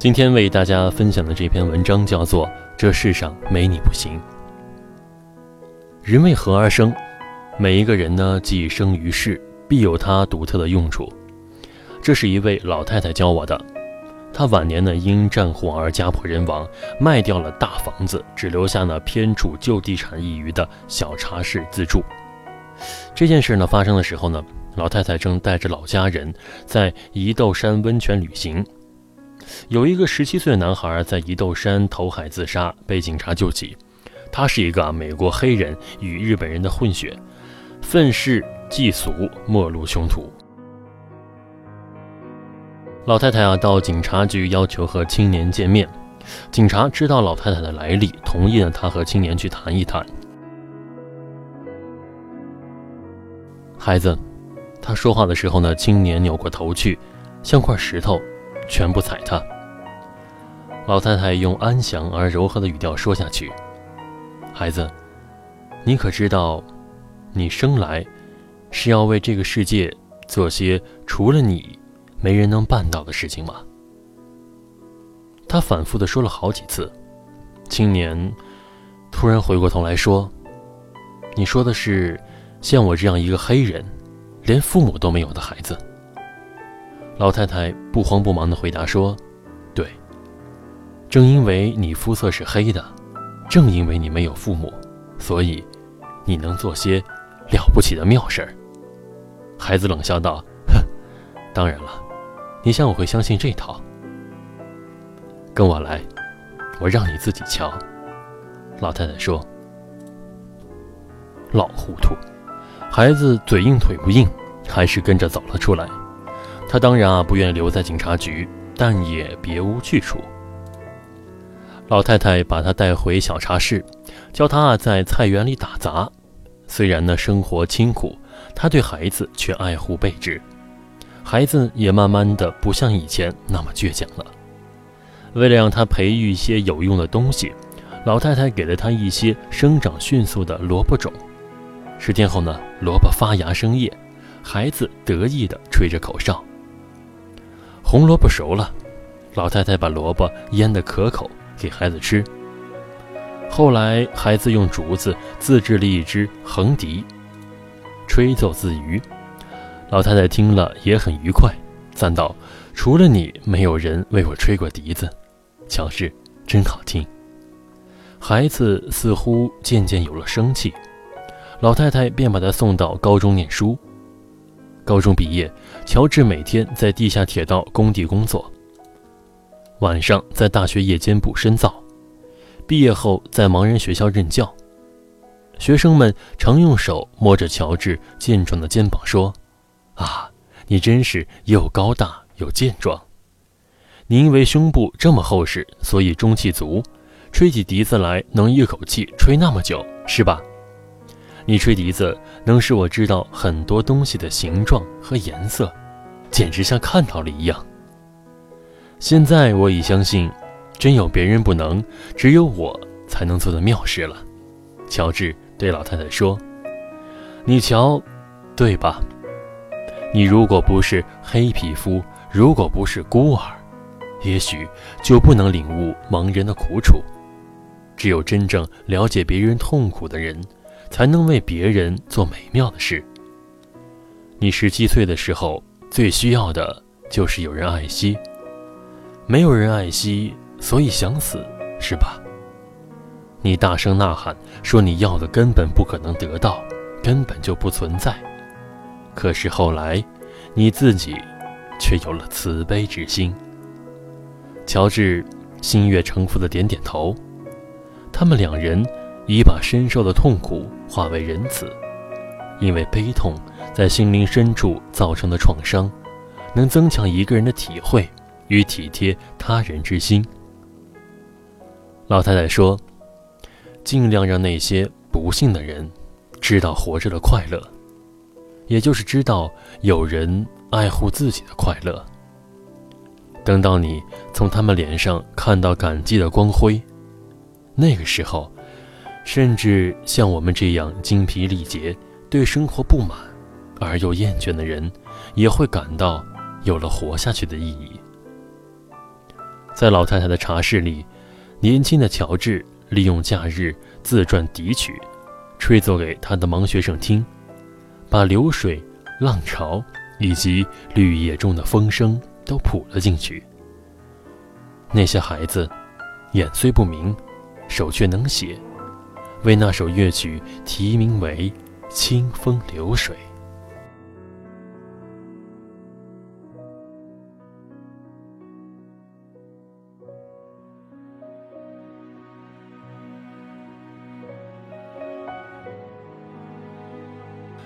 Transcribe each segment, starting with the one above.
今天为大家分享的这篇文章叫做《这世上没你不行》。人为何而生？每一个人呢，既生于世，必有他独特的用处。这是一位老太太教我的。她晚年呢，因战祸而家破人亡，卖掉了大房子，只留下那偏处旧地产一隅的小茶室自住。这件事呢，发生的时候呢，老太太正带着老家人在宜豆山温泉旅行。有一个十七岁的男孩在宜窦山投海自杀，被警察救起。他是一个美国黑人与日本人的混血，愤世嫉俗，末路凶徒。老太太啊，到警察局要求和青年见面。警察知道老太太的来历，同意了他和青年去谈一谈。孩子，他说话的时候呢，青年扭过头去，像块石头。全部踩他。老太太用安详而柔和的语调说下去：“孩子，你可知道，你生来是要为这个世界做些除了你没人能办到的事情吗？”他反复的说了好几次。青年突然回过头来说：“你说的是像我这样一个黑人，连父母都没有的孩子？”老太太不慌不忙地回答说：“对，正因为你肤色是黑的，正因为你没有父母，所以你能做些了不起的妙事儿。”孩子冷笑道：“哼，当然了，你想我会相信这套？跟我来，我让你自己瞧。”老太太说：“老糊涂。”孩子嘴硬腿不硬，还是跟着走了出来。他当然啊不愿留在警察局，但也别无去处。老太太把他带回小茶室，教他啊在菜园里打杂。虽然呢生活清苦，他对孩子却爱护备至。孩子也慢慢的不像以前那么倔强了。为了让他培育一些有用的东西，老太太给了他一些生长迅速的萝卜种。十天后呢，萝卜发芽生叶，孩子得意地吹着口哨。红萝卜熟了，老太太把萝卜腌得可口，给孩子吃。后来，孩子用竹子自制了一支横笛，吹奏自娱。老太太听了也很愉快，赞道：“除了你，没有人为我吹过笛子，乔治真好听。”孩子似乎渐渐有了生气，老太太便把他送到高中念书。高中毕业，乔治每天在地下铁道工地工作，晚上在大学夜间部深造。毕业后在盲人学校任教，学生们常用手摸着乔治健壮的肩膀说：“啊，你真是又高大又健壮。你因为胸部这么厚实，所以中气足，吹起笛子来能一口气吹那么久，是吧？”你吹笛子能使我知道很多东西的形状和颜色，简直像看到了一样。现在我已相信，真有别人不能，只有我才能做的妙事了。乔治对老太太说：“你瞧，对吧？你如果不是黑皮肤，如果不是孤儿，也许就不能领悟盲人的苦楚。只有真正了解别人痛苦的人。”才能为别人做美妙的事。你十七岁的时候，最需要的就是有人爱惜。没有人爱惜，所以想死，是吧？你大声呐喊，说你要的根本不可能得到，根本就不存在。可是后来，你自己却有了慈悲之心。乔治心悦诚服的点点头。他们两人已把深受的痛苦化为仁慈，因为悲痛在心灵深处造成的创伤，能增强一个人的体会与体贴他人之心。老太太说：“尽量让那些不幸的人知道活着的快乐，也就是知道有人爱护自己的快乐。等到你从他们脸上看到感激的光辉。”那个时候，甚至像我们这样精疲力竭、对生活不满而又厌倦的人，也会感到有了活下去的意义。在老太太的茶室里，年轻的乔治利用假日自传笛曲，吹奏给他的盲学生听，把流水、浪潮以及绿叶中的风声都谱了进去。那些孩子，眼虽不明。手却能写，为那首乐曲题名为《清风流水》。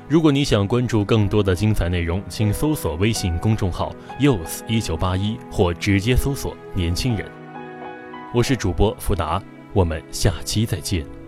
如果你想关注更多的精彩内容，请搜索微信公众号 “youth 一九八一”或直接搜索“年轻人”。我是主播福达。我们下期再见。